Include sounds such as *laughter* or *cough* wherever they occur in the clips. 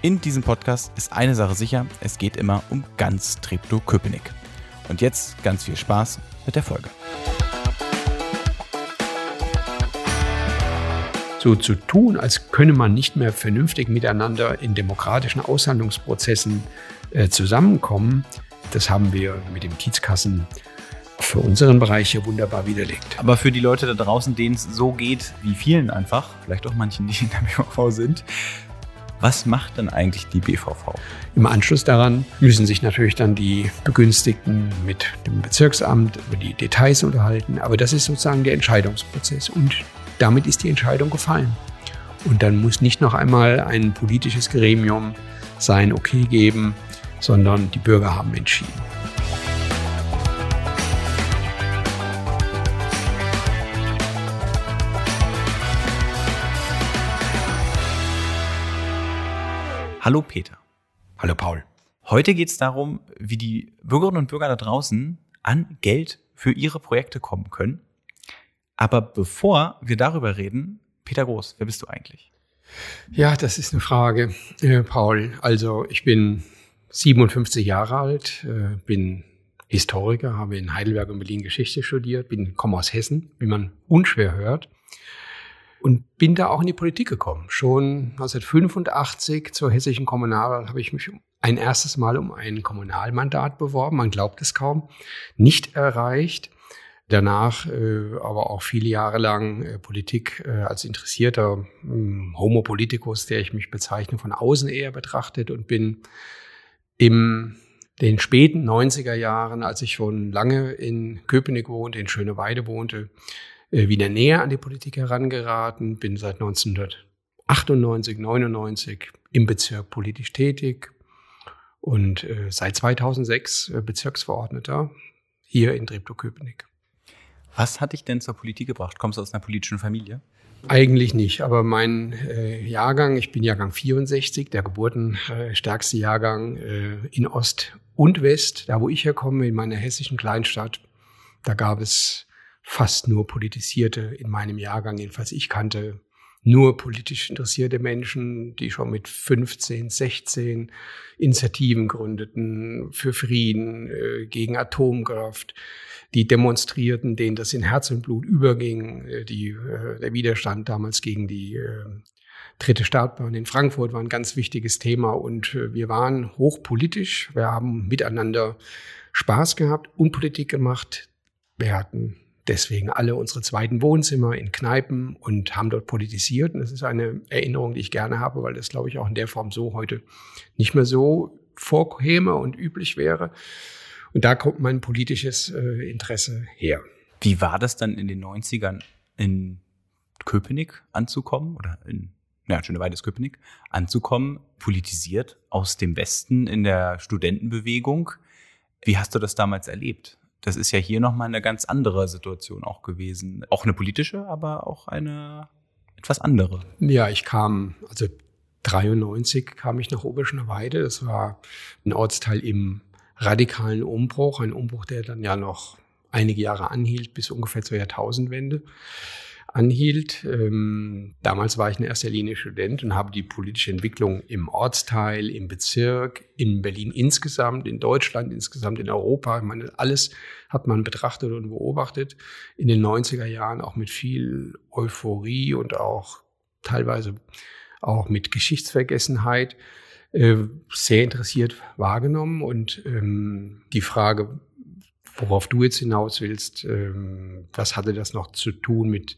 In diesem Podcast ist eine Sache sicher, es geht immer um ganz Treptow-Köpenick. Und jetzt ganz viel Spaß mit der Folge. So zu tun, als könne man nicht mehr vernünftig miteinander in demokratischen Aushandlungsprozessen äh, zusammenkommen, das haben wir mit dem Kiezkassen für unseren Bereich hier wunderbar widerlegt. Aber für die Leute da draußen, denen es so geht wie vielen einfach, vielleicht auch manchen, die in der *laughs* BVV sind, was macht denn eigentlich die BVV? Im Anschluss daran müssen sich natürlich dann die Begünstigten mit dem Bezirksamt über die Details unterhalten. Aber das ist sozusagen der Entscheidungsprozess. Und damit ist die Entscheidung gefallen. Und dann muss nicht noch einmal ein politisches Gremium sein Okay geben, sondern die Bürger haben entschieden. Hallo Peter. Hallo Paul. Heute geht es darum, wie die Bürgerinnen und Bürger da draußen an Geld für ihre Projekte kommen können. Aber bevor wir darüber reden, Peter Groß, wer bist du eigentlich? Ja, das ist eine Frage, äh, Paul. Also ich bin 57 Jahre alt, äh, bin Historiker, habe in Heidelberg und Berlin Geschichte studiert, bin komme aus Hessen, wie man unschwer hört und bin da auch in die Politik gekommen. Schon 1985 zur hessischen Kommunalwahl habe ich mich ein erstes Mal um ein Kommunalmandat beworben. Man glaubt es kaum. Nicht erreicht. Danach äh, aber auch viele Jahre lang äh, Politik äh, als interessierter äh, Homo politicus, der ich mich bezeichne, von außen eher betrachtet und bin im den späten 90er Jahren, als ich schon lange in Köpenick wohnte, in Schöneweide wohnte, äh, wieder näher an die Politik herangeraten, bin seit 1998, 99 im Bezirk politisch tätig und äh, seit 2006 äh, Bezirksverordneter hier in Treptow-Köpenick. Was hat dich denn zur Politik gebracht? Kommst du aus einer politischen Familie? Eigentlich nicht, aber mein äh, Jahrgang, ich bin Jahrgang 64, der geburtenstärkste äh, Jahrgang äh, in Ost und West, da wo ich herkomme, in meiner hessischen Kleinstadt, da gab es fast nur politisierte in meinem Jahrgang, jedenfalls ich kannte nur politisch interessierte Menschen, die schon mit 15, 16 Initiativen gründeten für Frieden, äh, gegen Atomkraft, die demonstrierten, denen das in Herz und Blut überging, äh, die, äh, der Widerstand damals gegen die dritte Startbahn in Frankfurt war ein ganz wichtiges Thema und wir waren hochpolitisch, wir haben miteinander Spaß gehabt und Politik gemacht. Wir hatten deswegen alle unsere zweiten Wohnzimmer in Kneipen und haben dort politisiert. Und das ist eine Erinnerung, die ich gerne habe, weil das, glaube ich, auch in der Form so heute nicht mehr so vorkäme und üblich wäre. Und da kommt mein politisches äh, Interesse her. Wie war das dann in den 90ern in Köpenick anzukommen oder in ja, Schöneweide ist Köpenick, anzukommen, politisiert aus dem Westen in der Studentenbewegung. Wie hast du das damals erlebt? Das ist ja hier nochmal eine ganz andere Situation auch gewesen. Auch eine politische, aber auch eine etwas andere. Ja, ich kam, also 93 kam ich nach Oberschöneweide. Das war ein Ortsteil im radikalen Umbruch, ein Umbruch, der dann ja noch einige Jahre anhielt, bis ungefähr zur Jahrtausendwende anhielt. Ähm, damals war ich in erster Linie Student und habe die politische Entwicklung im Ortsteil, im Bezirk, in Berlin insgesamt, in Deutschland insgesamt, in Europa, ich meine, alles hat man betrachtet und beobachtet. In den 90er Jahren auch mit viel Euphorie und auch teilweise auch mit Geschichtsvergessenheit äh, sehr interessiert wahrgenommen. Und ähm, die Frage, worauf du jetzt hinaus willst, ähm, was hatte das noch zu tun mit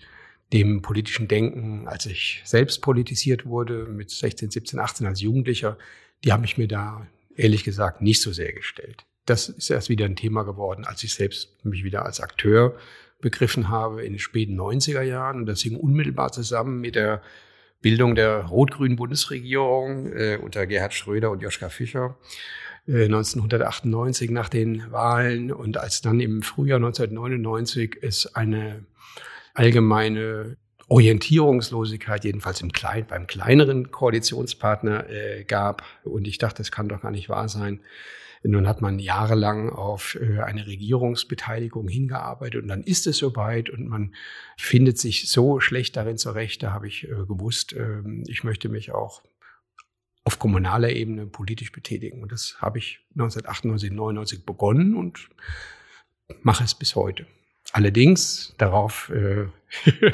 dem politischen Denken, als ich selbst politisiert wurde, mit 16, 17, 18 als Jugendlicher, die haben mich mir da ehrlich gesagt nicht so sehr gestellt. Das ist erst wieder ein Thema geworden, als ich selbst mich wieder als Akteur begriffen habe in den späten 90er Jahren. Und das hing unmittelbar zusammen mit der Bildung der rot-grünen Bundesregierung äh, unter Gerhard Schröder und Joschka Fischer. 1998 nach den Wahlen und als dann im Frühjahr 1999 es eine allgemeine Orientierungslosigkeit, jedenfalls im Klein, beim kleineren Koalitionspartner äh, gab. Und ich dachte, das kann doch gar nicht wahr sein. Nun hat man jahrelang auf äh, eine Regierungsbeteiligung hingearbeitet und dann ist es soweit und man findet sich so schlecht darin zurecht. Da habe ich äh, gewusst, äh, ich möchte mich auch auf kommunaler Ebene politisch betätigen. Und das habe ich 1998, 99 begonnen und mache es bis heute. Allerdings, darauf äh, *laughs*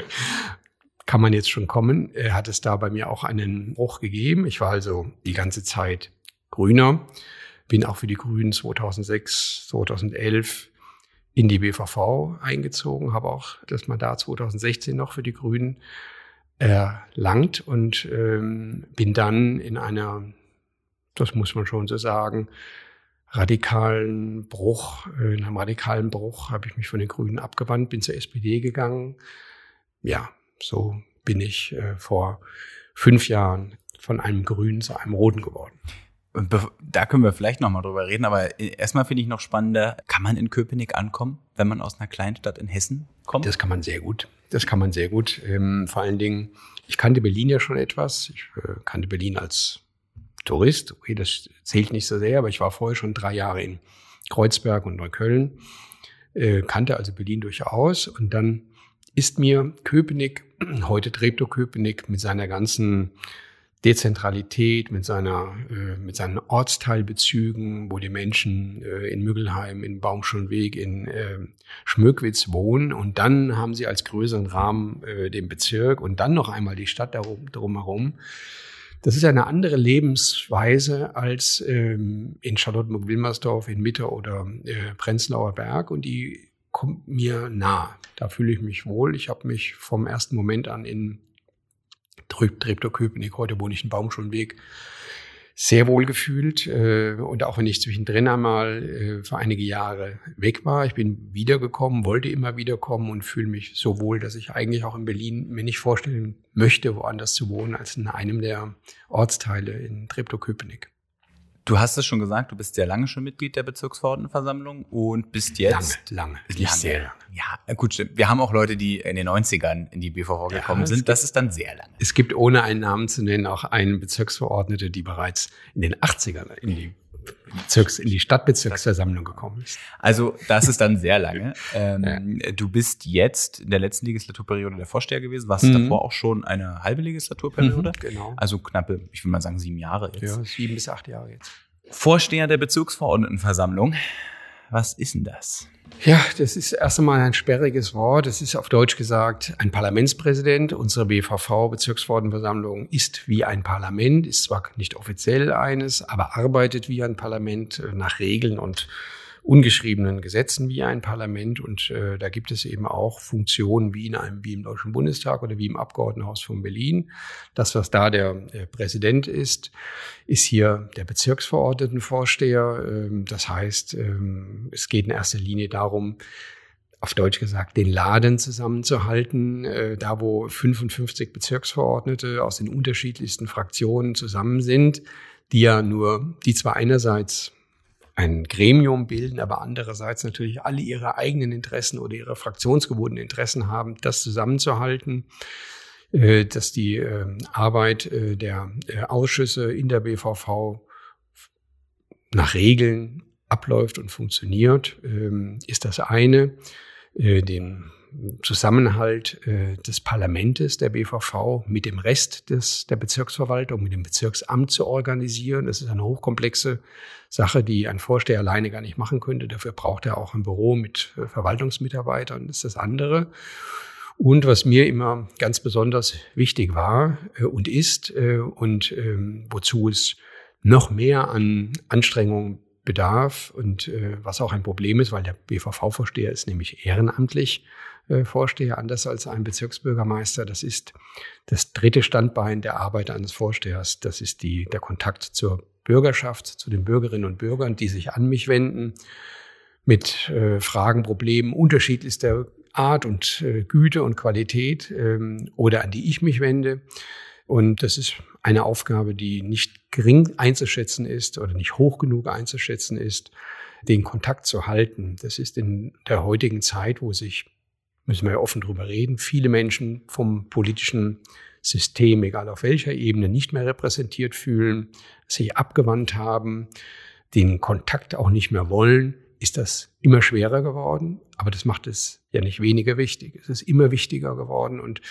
kann man jetzt schon kommen, äh, hat es da bei mir auch einen Bruch gegeben. Ich war also die ganze Zeit Grüner, bin auch für die Grünen 2006, 2011 in die BVV eingezogen, habe auch das Mandat 2016 noch für die Grünen erlangt und ähm, bin dann in einer, das muss man schon so sagen, radikalen Bruch, äh, in einem radikalen Bruch habe ich mich von den Grünen abgewandt, bin zur SPD gegangen. Ja, so bin ich äh, vor fünf Jahren von einem Grünen zu einem Roten geworden. Da können wir vielleicht nochmal drüber reden, aber erstmal finde ich noch spannender, kann man in Köpenick ankommen, wenn man aus einer Kleinstadt in Hessen kommt? Das kann man sehr gut. Das kann man sehr gut. Ähm, vor allen Dingen, ich kannte Berlin ja schon etwas. Ich äh, kannte Berlin als Tourist. Okay, das zählt nicht so sehr, aber ich war vorher schon drei Jahre in Kreuzberg und Neukölln, äh, kannte also Berlin durchaus. Und dann ist mir Köpenick, *clears throat* heute Treptow-Köpenick mit seiner ganzen Dezentralität, mit seiner, äh, mit seinen Ortsteilbezügen, wo die Menschen äh, in Müggelheim, in Baumschulweg, in äh, Schmöckwitz wohnen und dann haben sie als größeren Rahmen äh, den Bezirk und dann noch einmal die Stadt darum, drumherum. Das ist eine andere Lebensweise als ähm, in Charlottenburg-Wilmersdorf, in Mitte oder äh, Prenzlauer Berg und die kommt mir nah. Da fühle ich mich wohl. Ich habe mich vom ersten Moment an in Treptow-Köpenick, heute wohne ich in Baumschulweg, sehr wohl gefühlt. Äh, und auch wenn ich zwischendrin einmal äh, für einige Jahre weg war, ich bin wiedergekommen, wollte immer wiederkommen und fühle mich so wohl, dass ich eigentlich auch in Berlin mir nicht vorstellen möchte, woanders zu wohnen, als in einem der Ortsteile in Treptow-Köpenick. Du hast es schon gesagt, du bist sehr lange schon Mitglied der Bezirksverordnetenversammlung und bist jetzt. Lange, lange. Nicht sehr lange. Ja, gut, stimmt. Wir haben auch Leute, die in den 90ern in die BVV gekommen ja, sind. Das ist dann sehr lange. Es gibt, ohne einen Namen zu nennen, auch einen Bezirksverordnete, die bereits in den 80ern in die Bezirks, in die Stadtbezirksversammlung gekommen ist. Also das ist dann sehr lange. *laughs* Ähm, ja. Du bist jetzt in der letzten Legislaturperiode der Vorsteher gewesen, warst mhm. davor auch schon eine halbe Legislaturperiode. Mhm, genau. Also knappe, ich würde mal sagen, sieben Jahre jetzt. Ja, sieben bis acht Jahre jetzt. Vorsteher der Bezirksverordnetenversammlung. Was ist denn das? Ja, das ist erst einmal ein sperriges Wort. Das ist auf Deutsch gesagt ein Parlamentspräsident. Unsere BVV, Bezirksverordnetenversammlung, ist wie ein Parlament, ist zwar nicht offiziell eines, aber arbeitet wie ein Parlament nach Regeln und ungeschriebenen Gesetzen wie ein Parlament. Und äh, da gibt es eben auch Funktionen wie in einem, wie im Deutschen Bundestag oder wie im Abgeordnetenhaus von Berlin. Das, was da der äh, Präsident ist, ist hier der Bezirksverordnetenvorsteher. Ähm, das heißt, ähm, es geht in erster Linie darum, auf Deutsch gesagt, den Laden zusammenzuhalten, äh, da wo 55 Bezirksverordnete aus den unterschiedlichsten Fraktionen zusammen sind, die ja nur, die zwar einerseits ein Gremium bilden, aber andererseits natürlich alle ihre eigenen Interessen oder ihre fraktionsgebundenen Interessen haben, das zusammenzuhalten, äh, dass die ähm, Arbeit äh, der Ausschüsse in der BVV nach Regeln abläuft und funktioniert, ähm, ist das eine. Äh, den Zusammenhalt äh, des Parlamentes, der BVV, mit dem Rest des, der Bezirksverwaltung, mit dem Bezirksamt zu organisieren. Das ist eine hochkomplexe Sache, die ein Vorsteher alleine gar nicht machen könnte. Dafür braucht er auch ein Büro mit äh, Verwaltungsmitarbeitern. Das ist das andere. Und was mir immer ganz besonders wichtig war äh, und ist äh, und ähm, wozu es noch mehr an Anstrengungen bedarf und äh, was auch ein Problem ist, weil der BVV-Vorsteher ist nämlich ehrenamtlich äh, Vorsteher, anders als ein Bezirksbürgermeister. Das ist das dritte Standbein der Arbeit eines Vorstehers. Das ist die, der Kontakt zur Bürgerschaft, zu den Bürgerinnen und Bürgern, die sich an mich wenden mit äh, Fragen, Problemen unterschiedlichster Art und äh, Güte und Qualität ähm, oder an die ich mich wende. Und das ist eine Aufgabe, die nicht gering einzuschätzen ist oder nicht hoch genug einzuschätzen ist, den Kontakt zu halten. Das ist in der heutigen Zeit, wo sich, müssen wir ja offen drüber reden, viele Menschen vom politischen System, egal auf welcher Ebene, nicht mehr repräsentiert fühlen, sich abgewandt haben, den Kontakt auch nicht mehr wollen, ist das immer schwerer geworden. Aber das macht es ja nicht weniger wichtig. Es ist immer wichtiger geworden und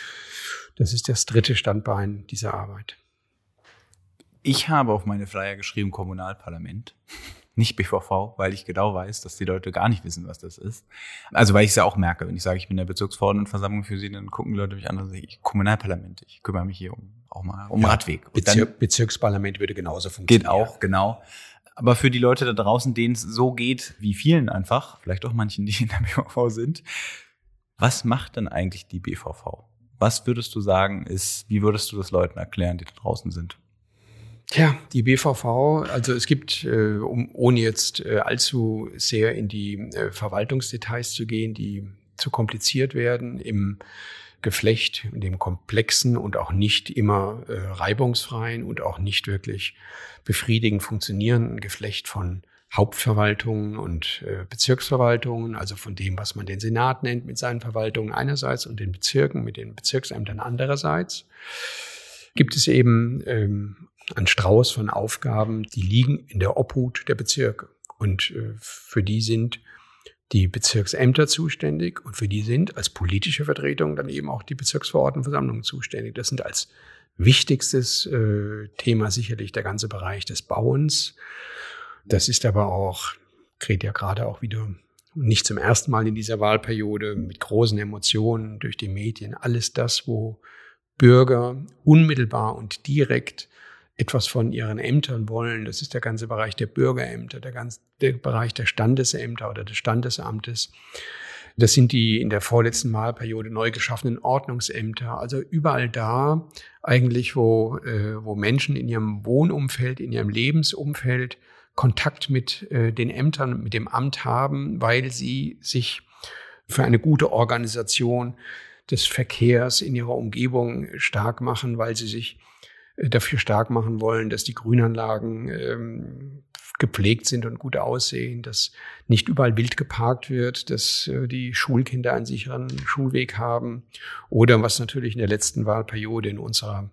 das ist das dritte Standbein dieser Arbeit. Ich habe auf meine Flyer geschrieben Kommunalparlament, nicht BVV, weil ich genau weiß, dass die Leute gar nicht wissen, was das ist. Also weil ich es ja auch merke, wenn ich sage, ich bin in der Bezirksverordnetenversammlung für sie, dann gucken die Leute mich an und sagen, ich Kommunalparlament, ich kümmere mich hier um auch mal um ja, Radweg. Bezir Bezirksparlament würde genauso funktionieren. Geht auch, genau. Aber für die Leute da draußen, denen es so geht, wie vielen einfach, vielleicht auch manchen, die in der BVV sind, was macht denn eigentlich die BVV? Was würdest du sagen, ist, wie würdest du das Leuten erklären, die da draußen sind? Tja, die BVV, also es gibt, äh, um, ohne jetzt äh, allzu sehr in die äh, Verwaltungsdetails zu gehen, die zu kompliziert werden, im Geflecht, in dem komplexen und auch nicht immer äh, reibungsfreien und auch nicht wirklich befriedigend funktionierenden Geflecht von Hauptverwaltungen und äh, Bezirksverwaltungen, also von dem, was man den Senat nennt mit seinen Verwaltungen einerseits und den Bezirken mit den Bezirksämtern andererseits, gibt es eben ähm, einen Strauß von Aufgaben, die liegen in der Obhut der Bezirke. Und äh, für die sind die Bezirksämter zuständig und für die sind als politische Vertretung dann eben auch die Bezirksverordnetenversammlungen zuständig. Das sind als wichtigstes äh, Thema sicherlich der ganze Bereich des Bauens. Das ist aber auch, kriegt ja gerade auch wieder nicht zum ersten Mal in dieser Wahlperiode mit großen Emotionen durch die Medien, alles das, wo Bürger unmittelbar und direkt etwas von ihren Ämtern wollen. Das ist der ganze Bereich der Bürgerämter, der ganze der Bereich der Standesämter oder des Standesamtes. Das sind die in der vorletzten Wahlperiode neu geschaffenen Ordnungsämter. Also überall da eigentlich, wo, äh, wo Menschen in ihrem Wohnumfeld, in ihrem Lebensumfeld Kontakt mit äh, den Ämtern, mit dem Amt haben, weil sie sich für eine gute Organisation des Verkehrs in ihrer Umgebung stark machen, weil sie sich äh, dafür stark machen wollen, dass die Grünanlagen ähm, gepflegt sind und gut aussehen, dass nicht überall wild geparkt wird, dass äh, die Schulkinder einen sicheren Schulweg haben oder was natürlich in der letzten Wahlperiode in unserer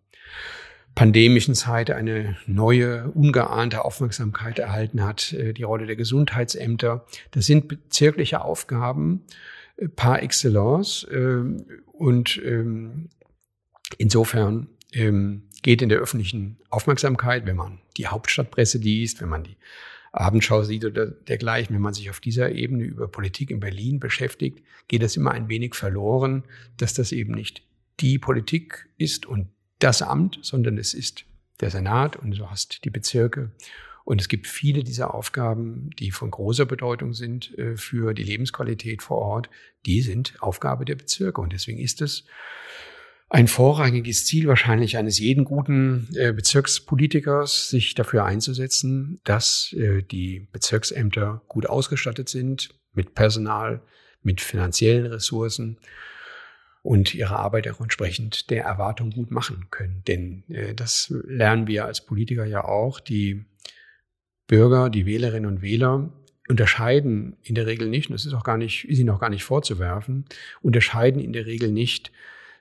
pandemischen Zeit eine neue, ungeahnte Aufmerksamkeit erhalten hat, äh, die Rolle der Gesundheitsämter. Das sind bezirkliche Aufgaben par excellence ähm, und ähm, insofern ähm, geht in der öffentlichen Aufmerksamkeit, wenn man die Hauptstadtpresse liest, wenn man die Abendschau sieht oder dergleichen, wenn man sich auf dieser Ebene über Politik in Berlin beschäftigt, geht das immer ein wenig verloren, dass das eben nicht die Politik ist und das Amt, sondern es ist der Senat und du hast die Bezirke. Und es gibt viele dieser Aufgaben, die von großer Bedeutung sind äh, für die Lebensqualität vor Ort, die sind Aufgabe der Bezirke. Und deswegen ist es ein vorrangiges Ziel wahrscheinlich eines jeden guten äh, Bezirkspolitikers, sich dafür einzusetzen, dass äh, die Bezirksämter gut ausgestattet sind mit Personal, mit finanziellen Ressourcen und ihre Arbeit auch entsprechend der Erwartung gut machen können. Denn das lernen wir als Politiker ja auch. Die Bürger, die Wählerinnen und Wähler unterscheiden in der Regel nicht, und das ist auch gar nicht, ist ihnen auch gar nicht vorzuwerfen, unterscheiden in der Regel nicht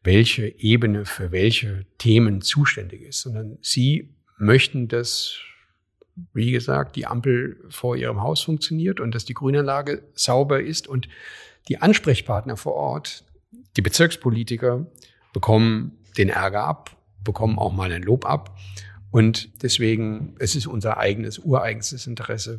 welche Ebene für welche Themen zuständig ist, sondern sie möchten, dass, wie gesagt, die Ampel vor ihrem Haus funktioniert und dass die Grünanlage sauber ist und die Ansprechpartner vor Ort, die Bezirkspolitiker, bekommen den Ärger ab, bekommen auch mal ein Lob ab. Und deswegen, es ist unser eigenes, ureigenstes Interesse,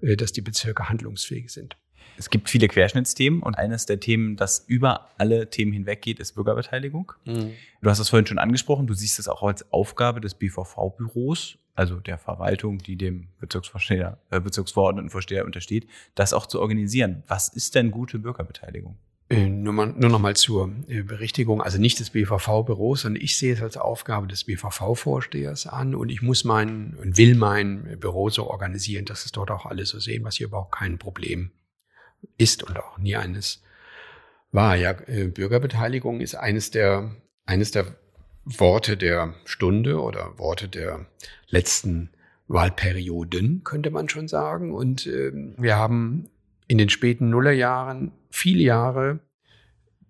äh, dass die Bezirke handlungsfähig sind. Es gibt viele Querschnittsthemen und eines der Themen, das über alle Themen hinweg geht, ist Bürgerbeteiligung. Mhm. Du hast das vorhin schon angesprochen. Du siehst es auch als Aufgabe des BVV-Büros, also der Verwaltung, die dem Bezirksvorsteher, äh, Bezirksverordnetenvorsteher untersteht, das auch zu organisieren. Was ist denn gute Bürgerbeteiligung? Äh, nur, mal, nur noch mal zur äh, Berichtigung, also nicht des BVV-Büros, sondern ich sehe es als Aufgabe des BVV-Vorstehers an und ich muss mein und will mein Büro so organisieren, dass es dort auch alles so sehen, was hier überhaupt kein Problem ist und auch nie eines war. Ja, äh, Bürgerbeteiligung ist eines der, eines der Worte der Stunde oder Worte der letzten Wahlperioden, könnte man schon sagen. Und äh, wir haben in den späten Nullerjahren viele Jahre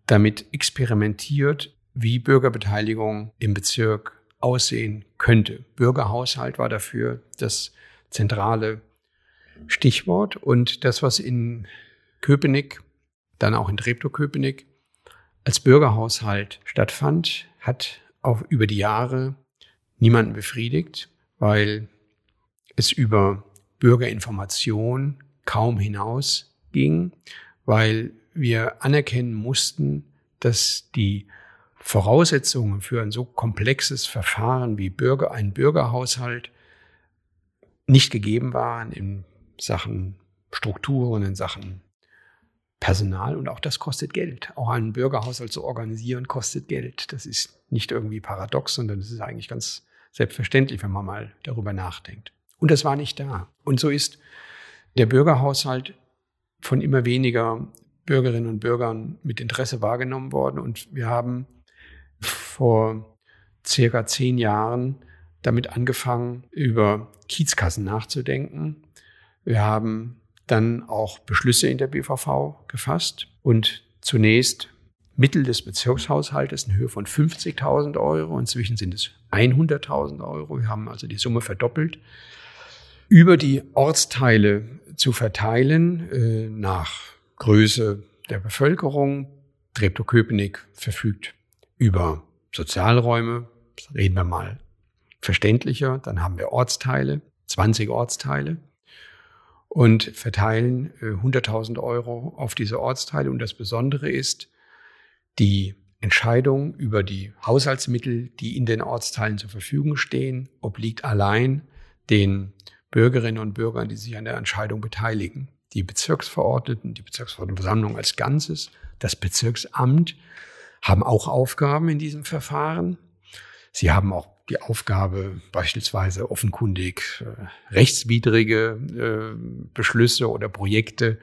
damit experimentiert, wie Bürgerbeteiligung im Bezirk aussehen könnte. Bürgerhaushalt war dafür das zentrale Stichwort. Und das, was in Köpenick, dann auch in Treptow-Köpenick, als Bürgerhaushalt stattfand, hat auch über die Jahre niemanden befriedigt, weil es über Bürgerinformation kaum hinaus ging, weil wir anerkennen mussten, dass die Voraussetzungen für ein so komplexes Verfahren wie Bürger, ein Bürgerhaushalt nicht gegeben waren in Sachen Strukturen, in Sachen Personal und auch das kostet Geld. Auch einen Bürgerhaushalt zu organisieren kostet Geld. Das ist nicht irgendwie paradox, sondern das ist eigentlich ganz selbstverständlich, wenn man mal darüber nachdenkt. Und das war nicht da. Und so ist der Bürgerhaushalt von immer weniger Bürgerinnen und Bürgern mit Interesse wahrgenommen worden. Und wir haben vor circa zehn Jahren damit angefangen, über Kiezkassen nachzudenken. Wir haben dann auch Beschlüsse in der BVV gefasst und zunächst Mittel des Bezirkshaushaltes in Höhe von 50.000 Euro. Inzwischen sind es 100.000 Euro. Wir haben also die Summe verdoppelt. Über die Ortsteile zu verteilen äh, nach Größe der Bevölkerung. Treptow-Köpenick verfügt über Sozialräume. Reden wir mal verständlicher. Dann haben wir Ortsteile, 20 Ortsteile und verteilen 100.000 äh, Euro auf diese Ortsteile. Und das Besondere ist, die Entscheidung über die Haushaltsmittel, die in den Ortsteilen zur Verfügung stehen, obliegt allein den Bürgerinnen und Bürgern, die sich an der Entscheidung beteiligen. Die Bezirksverordneten, die Bezirksverordnetenversammlung als Ganzes, das Bezirksamt haben auch Aufgaben in diesem Verfahren. Sie haben auch die Aufgabe, beispielsweise offenkundig äh, rechtswidrige äh, Beschlüsse oder Projekte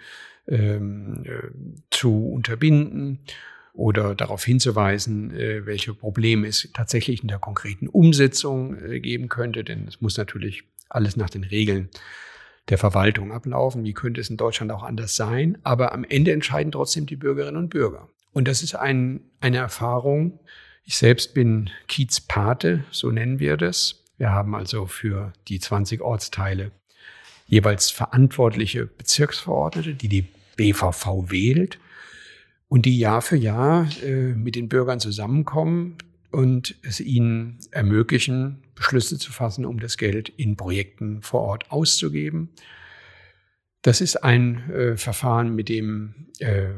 ähm, äh, zu unterbinden oder darauf hinzuweisen, äh, welche Probleme es tatsächlich in der konkreten Umsetzung äh, geben könnte. Denn es muss natürlich alles nach den Regeln der Verwaltung ablaufen. Wie könnte es in Deutschland auch anders sein? Aber am Ende entscheiden trotzdem die Bürgerinnen und Bürger. Und das ist ein, eine Erfahrung, ich selbst bin Kiezpate, so nennen wir das. Wir haben also für die 20 Ortsteile jeweils verantwortliche Bezirksverordnete, die die BVV wählt und die Jahr für Jahr äh, mit den Bürgern zusammenkommen und es ihnen ermöglichen, Beschlüsse zu fassen, um das Geld in Projekten vor Ort auszugeben. Das ist ein äh, Verfahren, mit dem äh,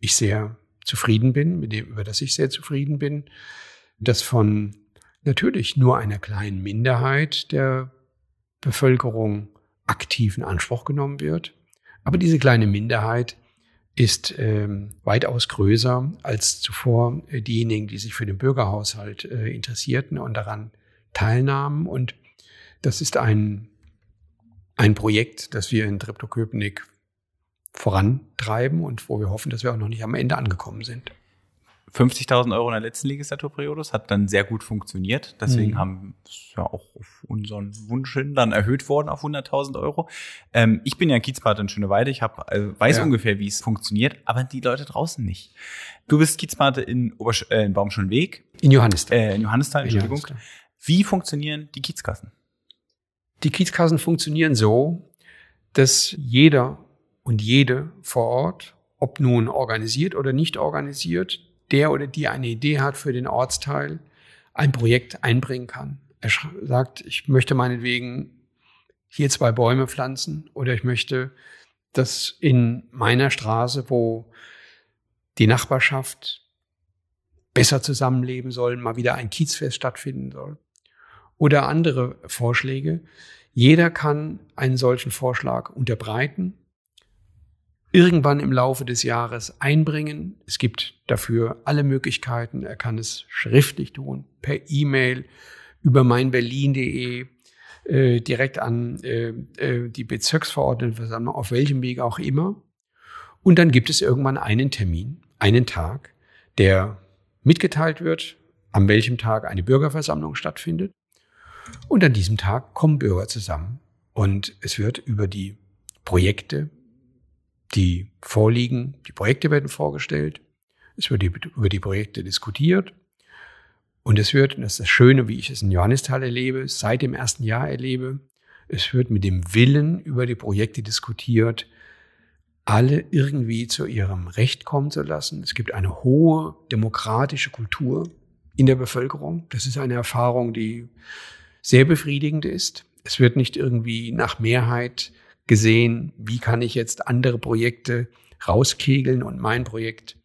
ich sehr zufrieden bin, mit dem, über das ich sehr zufrieden bin, das von natürlich nur einer kleinen Minderheit der Bevölkerung aktiv in Anspruch genommen wird. Aber diese kleine Minderheit ist ähm, weitaus größer als zuvor äh, diejenigen, die sich für den Bürgerhaushalt äh, interessierten und daran teilnahmen. Und das ist ein, ein Projekt, das wir in Treptow-Köpenick vorantreiben und wo wir hoffen, dass wir auch noch nicht am Ende angekommen sind. 50.000 Euro in der letzten Legislaturperiode. Das hat dann sehr gut funktioniert. Deswegen mhm. haben es ja auch auf unseren Wunsch hin dann erhöht worden auf 100.000 Euro. Ähm, ich bin ja Kiezpate in Schöneweide. Ich hab, äh, weiß ja. ungefähr, wie es funktioniert, aber die Leute draußen nicht. Du bist Kiezpate in, Obersch äh, in Baumschulenweg. In Johannisthal. Äh, in Johannisthal, Entschuldigung. In Johannisthal. Wie funktionieren die Kiezkassen? Die Kiezkassen funktionieren so, dass jeder und jede vor Ort, ob nun organisiert oder nicht organisiert, der oder die eine Idee hat für den Ortsteil, ein Projekt einbringen kann. Er sagt, ich möchte meinetwegen hier zwei Bäume pflanzen oder ich möchte, dass in meiner Straße, wo die Nachbarschaft besser zusammenleben soll, mal wieder ein Kiezfest stattfinden soll. Oder andere Vorschläge. Jeder kann einen solchen Vorschlag unterbreiten irgendwann im Laufe des Jahres einbringen. Es gibt dafür alle Möglichkeiten. Er kann es schriftlich tun, per E-Mail, über meinberlin.de, äh, direkt an äh, äh, die Bezirksverordnetenversammlung, auf welchem Weg auch immer. Und dann gibt es irgendwann einen Termin, einen Tag, der mitgeteilt wird an welchem Tag eine Bürgerversammlung stattfindet. Und an diesem Tag kommen Bürger zusammen und es wird über die Projekte, die vorliegen, die Projekte werden vorgestellt, es wird über die Projekte diskutiert und es wird, das ist das Schöne, wie ich es in Johannisthal erlebe, seit dem ersten Jahr erlebe, es wird mit dem Willen über die Projekte diskutiert, alle irgendwie zu ihrem Recht kommen zu lassen. Es gibt eine hohe demokratische Kultur in der Bevölkerung. Das ist eine Erfahrung, die sehr befriedigend ist. Es wird nicht irgendwie nach Mehrheit gesehen, wie kann ich jetzt andere Projekte rauskegeln und mein Projekt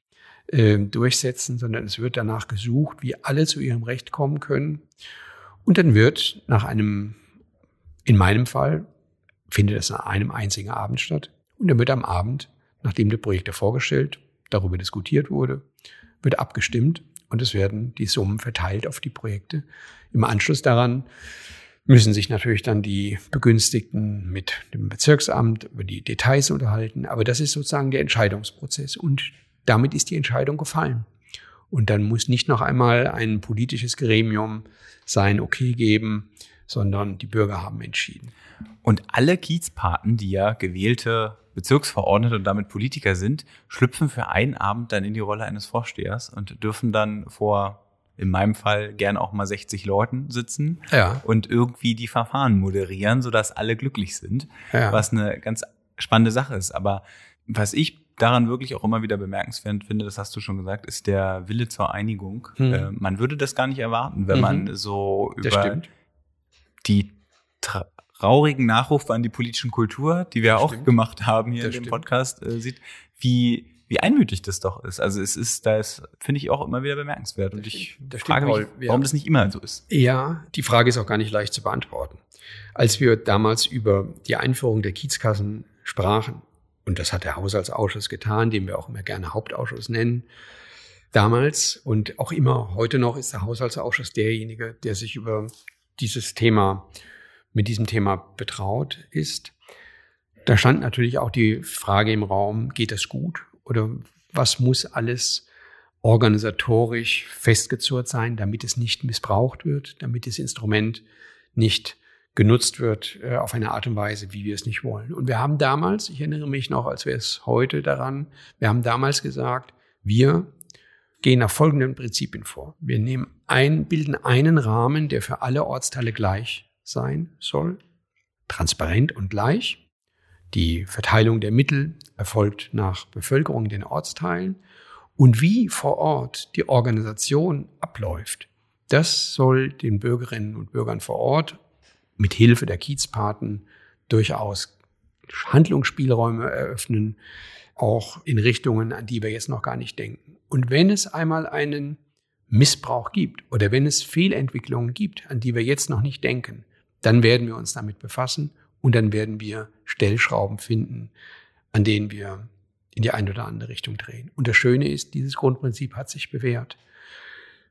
äh, durchsetzen, sondern es wird danach gesucht, wie alle zu ihrem Recht kommen können. Und dann wird nach einem, in meinem Fall, findet es nach einem einzigen Abend statt. Und dann wird am Abend, nachdem die Projekte vorgestellt, darüber diskutiert wurde, wird abgestimmt und es werden die Summen verteilt auf die Projekte. Im Anschluss daran müssen sich natürlich dann die Begünstigten mit dem Bezirksamt über die Details unterhalten. Aber das ist sozusagen der Entscheidungsprozess. Und damit ist die Entscheidung gefallen. Und dann muss nicht noch einmal ein politisches Gremium sein Okay geben, sondern die Bürger haben entschieden. Und alle Kiezpaten, die ja gewählte Bezirksverordnete und damit Politiker sind, schlüpfen für einen Abend dann in die Rolle eines Vorstehers und dürfen dann vor in meinem Fall gern auch mal 60 Leuten sitzen ja. und irgendwie die Verfahren moderieren, sodass alle glücklich sind, ja. was eine ganz spannende Sache ist. Aber was ich daran wirklich auch immer wieder bemerkenswert finde, das hast du schon gesagt, ist der Wille zur Einigung. Hm. Äh, man würde das gar nicht erwarten, wenn mhm. man so über die traurigen Nachrufe an die politischen Kultur, die wir das auch stimmt. gemacht haben hier das in dem stimmt. Podcast, äh, sieht, wie wie einmütig das doch ist. Also es ist, da ist, finde ich auch immer wieder bemerkenswert. Und ich das frage mich, warum ja. das nicht immer so ist. Ja, die Frage ist auch gar nicht leicht zu beantworten. Als wir damals über die Einführung der Kiezkassen sprachen, und das hat der Haushaltsausschuss getan, den wir auch immer gerne Hauptausschuss nennen, damals und auch immer heute noch ist der Haushaltsausschuss derjenige, der sich über dieses Thema, mit diesem Thema betraut ist. Da stand natürlich auch die Frage im Raum, geht das gut? Oder was muss alles organisatorisch festgezurrt sein, damit es nicht missbraucht wird, damit das Instrument nicht genutzt wird äh, auf eine Art und Weise, wie wir es nicht wollen. Und wir haben damals, ich erinnere mich noch, als wäre es heute daran, wir haben damals gesagt, wir gehen nach folgenden Prinzipien vor. Wir nehmen ein, bilden einen Rahmen, der für alle Ortsteile gleich sein soll, transparent und gleich. Die Verteilung der Mittel erfolgt nach Bevölkerung in den Ortsteilen. Und wie vor Ort die Organisation abläuft, das soll den Bürgerinnen und Bürgern vor Ort mit Hilfe der Kiezpaten durchaus Handlungsspielräume eröffnen, auch in Richtungen, an die wir jetzt noch gar nicht denken. Und wenn es einmal einen Missbrauch gibt oder wenn es Fehlentwicklungen gibt, an die wir jetzt noch nicht denken, dann werden wir uns damit befassen und dann werden wir Stellschrauben finden, an denen wir in die eine oder andere Richtung drehen. Und das Schöne ist, dieses Grundprinzip hat sich bewährt.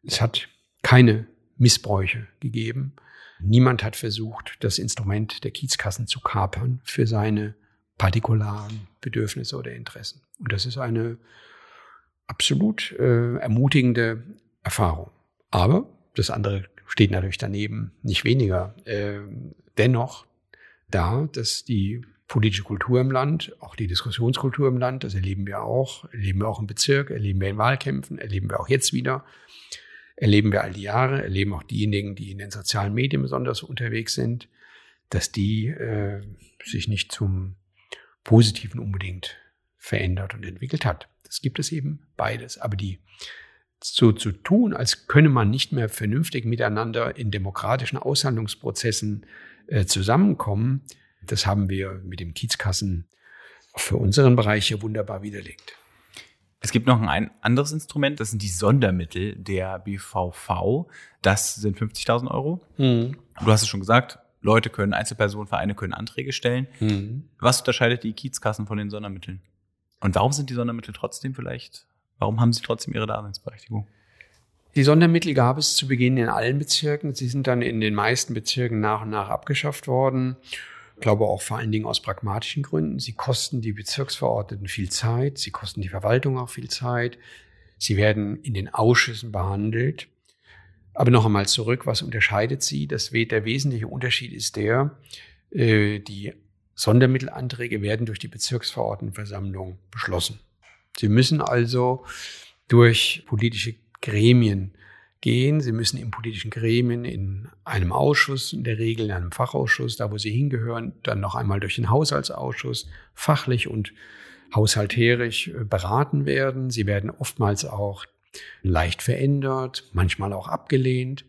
Es hat keine Missbräuche gegeben. Niemand hat versucht, das Instrument der Kiezkassen zu kapern für seine partikularen Bedürfnisse oder Interessen. Und das ist eine absolut äh, ermutigende Erfahrung. Aber das andere steht natürlich daneben nicht weniger. Äh, dennoch da, dass die politische Kultur im Land, auch die Diskussionskultur im Land, das erleben wir auch, erleben wir auch im Bezirk, erleben wir in Wahlkämpfen, erleben wir auch jetzt wieder, erleben wir all die Jahre, erleben auch diejenigen, die in den sozialen Medien besonders unterwegs sind, dass die äh, sich nicht zum Positiven unbedingt verändert und entwickelt hat. Das gibt es eben beides. Aber die so zu tun, als könne man nicht mehr vernünftig miteinander in demokratischen Aushandlungsprozessen äh, zusammenkommen, das haben wir mit dem Kiezkassen für unseren Bereich hier wunderbar widerlegt. Es gibt noch ein anderes Instrument, das sind die Sondermittel der BVV. Das sind 50.000 Euro. Mhm. Du hast es schon gesagt, Leute können, Einzelpersonen, Vereine können Anträge stellen. Mhm. Was unterscheidet die Kiezkassen von den Sondermitteln? Und warum sind die Sondermittel trotzdem vielleicht, warum haben sie trotzdem ihre Daseinsberechtigung? Die Sondermittel gab es zu Beginn in allen Bezirken. Sie sind dann in den meisten Bezirken nach und nach abgeschafft worden. Ich glaube auch vor allen Dingen aus pragmatischen Gründen. Sie kosten die Bezirksverordneten viel Zeit. Sie kosten die Verwaltung auch viel Zeit. Sie werden in den Ausschüssen behandelt. Aber noch einmal zurück, was unterscheidet sie? Das, der wesentliche Unterschied ist der, äh, die Sondermittelanträge werden durch die Bezirksverordnetenversammlung beschlossen. Sie müssen also durch politische Gremien gehen. Sie müssen in politischen Gremien, in einem Ausschuss, in der Regel in einem Fachausschuss, da wo sie hingehören, dann noch einmal durch den Haushaltsausschuss fachlich und haushalterisch äh, beraten werden. Sie werden oftmals auch leicht verändert, manchmal auch abgelehnt,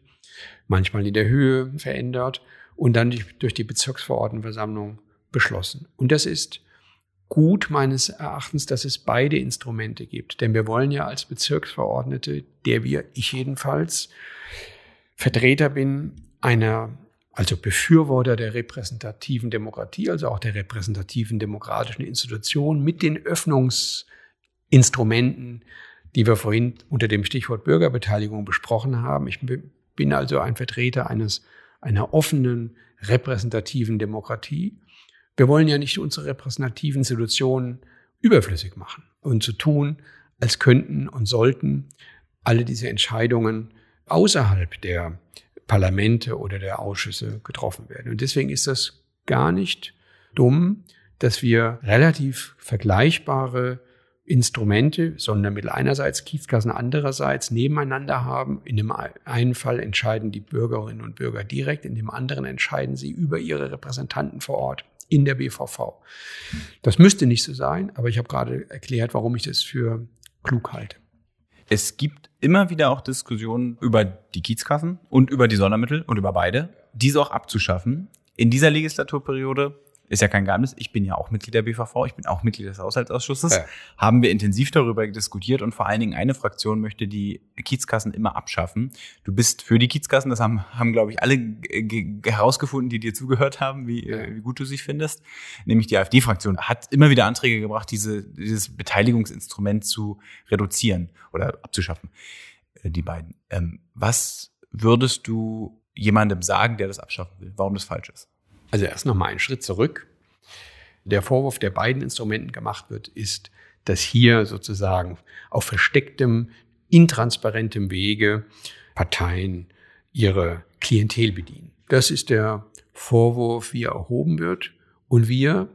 manchmal in der Höhe verändert und dann durch die Bezirksverordnetenversammlung beschlossen. Und das ist gut meines Erachtens, dass es beide Instrumente gibt. Denn wir wollen ja als Bezirksverordnete, der wir, ich jedenfalls, Vertreter bin einer, also Befürworter der repräsentativen Demokratie, also auch der repräsentativen demokratischen Institution mit den Öffnungsinstrumenten, die wir vorhin unter dem Stichwort Bürgerbeteiligung besprochen haben. Ich bin also ein Vertreter eines, einer offenen, repräsentativen Demokratie. Wir wollen ja nicht unsere repräsentativen Institutionen überflüssig machen und zu so tun, als könnten und sollten alle diese Entscheidungen außerhalb der Parlamente oder der Ausschüsse getroffen werden. Und deswegen ist das gar nicht dumm, dass wir relativ vergleichbare Instrumente, Sondermittel einerseits, Kiezkassen andererseits nebeneinander haben. In dem einen Fall entscheiden die Bürgerinnen und Bürger direkt, in dem anderen entscheiden sie über ihre Repräsentanten vor Ort in der BVV. Das müsste nicht so sein, aber ich habe gerade erklärt, warum ich das für klug halte. Es gibt immer wieder auch Diskussionen über die Kiezkassen und über die Sondermittel und über beide, diese auch abzuschaffen. In dieser Legislaturperiode ist ja kein Geheimnis, ich bin ja auch Mitglied der BVV, ich bin auch Mitglied des Haushaltsausschusses, ja. haben wir intensiv darüber diskutiert und vor allen Dingen eine Fraktion möchte die Kiezkassen immer abschaffen. Du bist für die Kiezkassen, das haben, haben glaube ich, alle herausgefunden, die dir zugehört haben, wie, ja. wie gut du sie findest. Nämlich die AfD-Fraktion hat immer wieder Anträge gebracht, diese, dieses Beteiligungsinstrument zu reduzieren oder abzuschaffen, äh, die beiden. Ähm, was würdest du jemandem sagen, der das abschaffen will, warum das falsch ist? Also erst noch mal einen Schritt zurück. Der Vorwurf, der beiden Instrumenten gemacht wird, ist, dass hier sozusagen auf verstecktem, intransparentem Wege Parteien ihre Klientel bedienen. Das ist der Vorwurf, wie er erhoben wird und wie er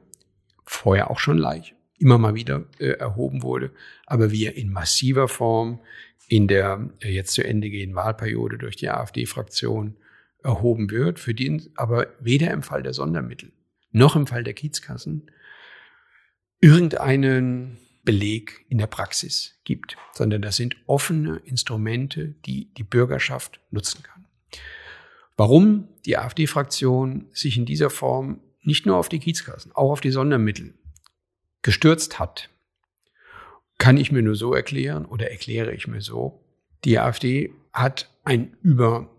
vorher auch schon leicht immer mal wieder äh, erhoben wurde, aber wie er in massiver Form in der äh, jetzt zu Ende gehenden Wahlperiode durch die AfD-Fraktion erhoben wird, für den aber weder im Fall der Sondermittel noch im Fall der Kiezkassen irgendeinen Beleg in der Praxis gibt, sondern das sind offene Instrumente, die die Bürgerschaft nutzen kann. Warum die AfD-Fraktion sich in dieser Form nicht nur auf die Kiezkassen, auch auf die Sondermittel gestürzt hat, kann ich mir nur so erklären oder erkläre ich mir so. Die AfD hat ein über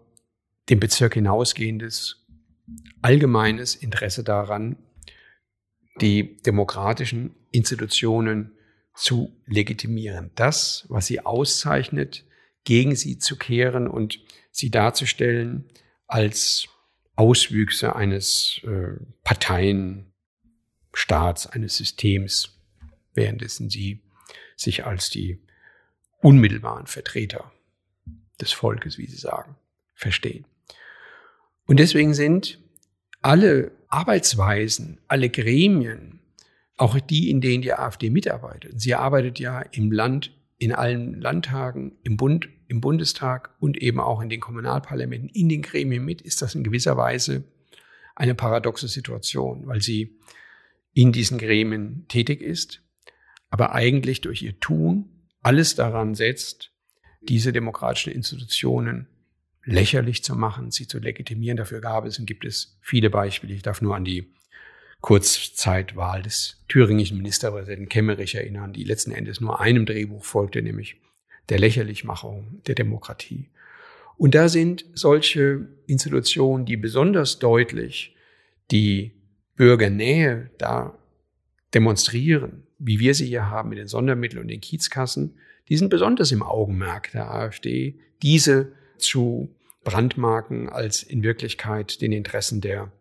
dem Bezirk hinausgehendes allgemeines Interesse daran, die demokratischen Institutionen zu legitimieren. Das, was sie auszeichnet, gegen sie zu kehren und sie darzustellen als Auswüchse eines äh, Parteienstaats, eines Systems, währenddessen sie sich als die unmittelbaren Vertreter des Volkes, wie sie sagen, verstehen. Und deswegen sind alle Arbeitsweisen, alle Gremien, auch die, in denen die AfD mitarbeitet. Sie arbeitet ja im Land, in allen Landtagen, im Bund, im Bundestag und eben auch in den Kommunalparlamenten, in den Gremien mit, ist das in gewisser Weise eine paradoxe Situation, weil sie in diesen Gremien tätig ist, aber eigentlich durch ihr Tun alles daran setzt, diese demokratischen Institutionen lächerlich zu machen, sie zu legitimieren. Dafür gab es und gibt es viele Beispiele. Ich darf nur an die Kurzzeitwahl des thüringischen Ministerpräsidenten Kemmerich erinnern, die letzten Endes nur einem Drehbuch folgte, nämlich der Lächerlichmachung der Demokratie. Und da sind solche Institutionen, die besonders deutlich die Bürgernähe da demonstrieren, wie wir sie hier haben mit den Sondermitteln und den Kiezkassen, die sind besonders im Augenmerk der AfD, diese zu brandmarken als in Wirklichkeit den Interessen der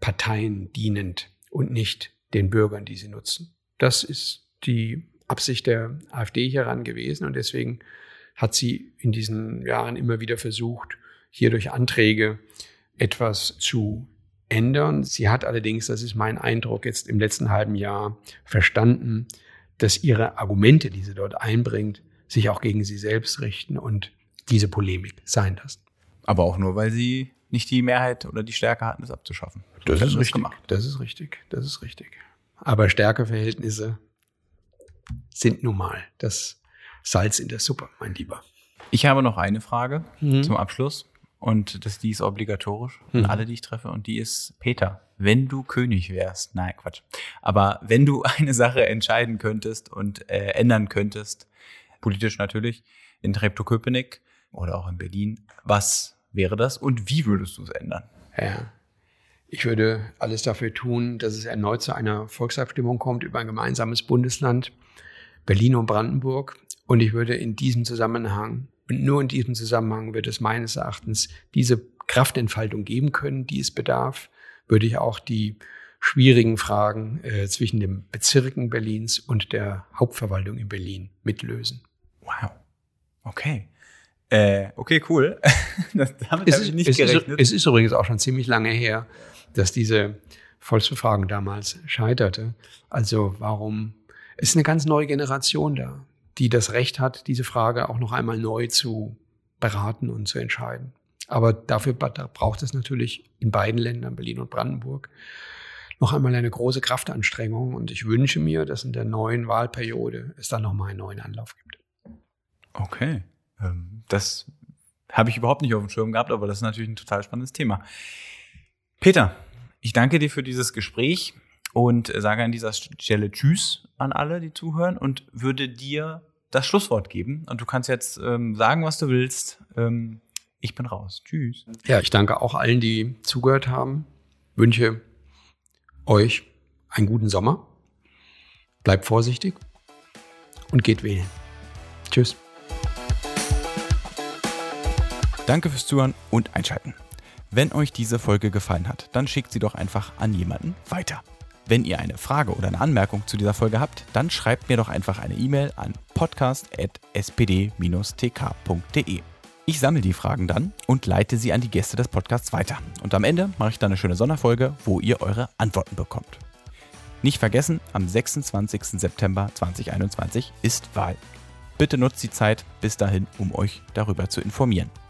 Parteien dienend und nicht den Bürgern, die sie nutzen. Das ist die Absicht der AfD hieran gewesen und deswegen hat sie in diesen Jahren immer wieder versucht, hier durch Anträge etwas zu ändern. Sie hat allerdings, das ist mein Eindruck, jetzt im letzten halben Jahr verstanden, dass ihre Argumente, die sie dort einbringt, sich auch gegen sie selbst richten und diese Polemik sein lassen. Aber auch nur, weil sie nicht die Mehrheit oder die Stärke hatten, es abzuschaffen. Das, das ist richtig. Gemacht. Das ist richtig. Das ist richtig. Aber Stärkeverhältnisse sind nun mal das Salz in der Suppe, mein Lieber. Ich habe noch eine Frage mhm. zum Abschluss. Und das, die ist obligatorisch mhm. alle, die ich treffe. Und die ist Peter. Wenn du König wärst, nein, Quatsch. Aber wenn du *laughs* eine Sache entscheiden könntest und äh, ändern könntest, politisch natürlich, in Treptow-Köpenick oder auch in Berlin, was wäre das und wie würdest du es ändern? Ja. Ich würde alles dafür tun, dass es erneut zu einer Volksabstimmung kommt über ein gemeinsames Bundesland, Berlin und Brandenburg. Und ich würde in diesem Zusammenhang, und nur in diesem Zusammenhang wird es meines Erachtens diese Kraftentfaltung geben können, die es bedarf, würde ich auch die schwierigen Fragen äh, zwischen den Bezirken Berlins und der Hauptverwaltung in Berlin mitlösen. Wow. Okay. Äh, okay, cool. *laughs* das, damit habe ich nicht es gerechnet. Ist, es ist übrigens auch schon ziemlich lange her, dass diese Volksbefragung damals scheiterte. Also warum? Es ist eine ganz neue Generation da, die das Recht hat, diese Frage auch noch einmal neu zu beraten und zu entscheiden. Aber dafür braucht es natürlich in beiden Ländern, Berlin und Brandenburg, noch einmal eine große Kraftanstrengung. Und ich wünsche mir, dass in der neuen Wahlperiode es dann nochmal einen neuen Anlauf gibt. Okay. Ähm, das habe ich überhaupt nicht auf dem Schirm gehabt, aber das ist natürlich ein total spannendes Thema. Peter, ich danke dir für dieses Gespräch und sage an dieser Stelle Tschüss an alle, die zuhören und würde dir das Schlusswort geben. Und du kannst jetzt ähm, sagen, was du willst. Ähm, ich bin raus. Tschüss. Ja, ich danke auch allen, die zugehört haben. Wünsche euch einen guten Sommer. Bleibt vorsichtig und geht wählen. Tschüss. Danke fürs Zuhören und Einschalten. Wenn euch diese Folge gefallen hat, dann schickt sie doch einfach an jemanden weiter. Wenn ihr eine Frage oder eine Anmerkung zu dieser Folge habt, dann schreibt mir doch einfach eine E-Mail an podcast.spd-tk.de. Ich sammle die Fragen dann und leite sie an die Gäste des Podcasts weiter. Und am Ende mache ich dann eine schöne Sonderfolge, wo ihr eure Antworten bekommt. Nicht vergessen, am 26. September 2021 ist Wahl. Bitte nutzt die Zeit bis dahin, um euch darüber zu informieren.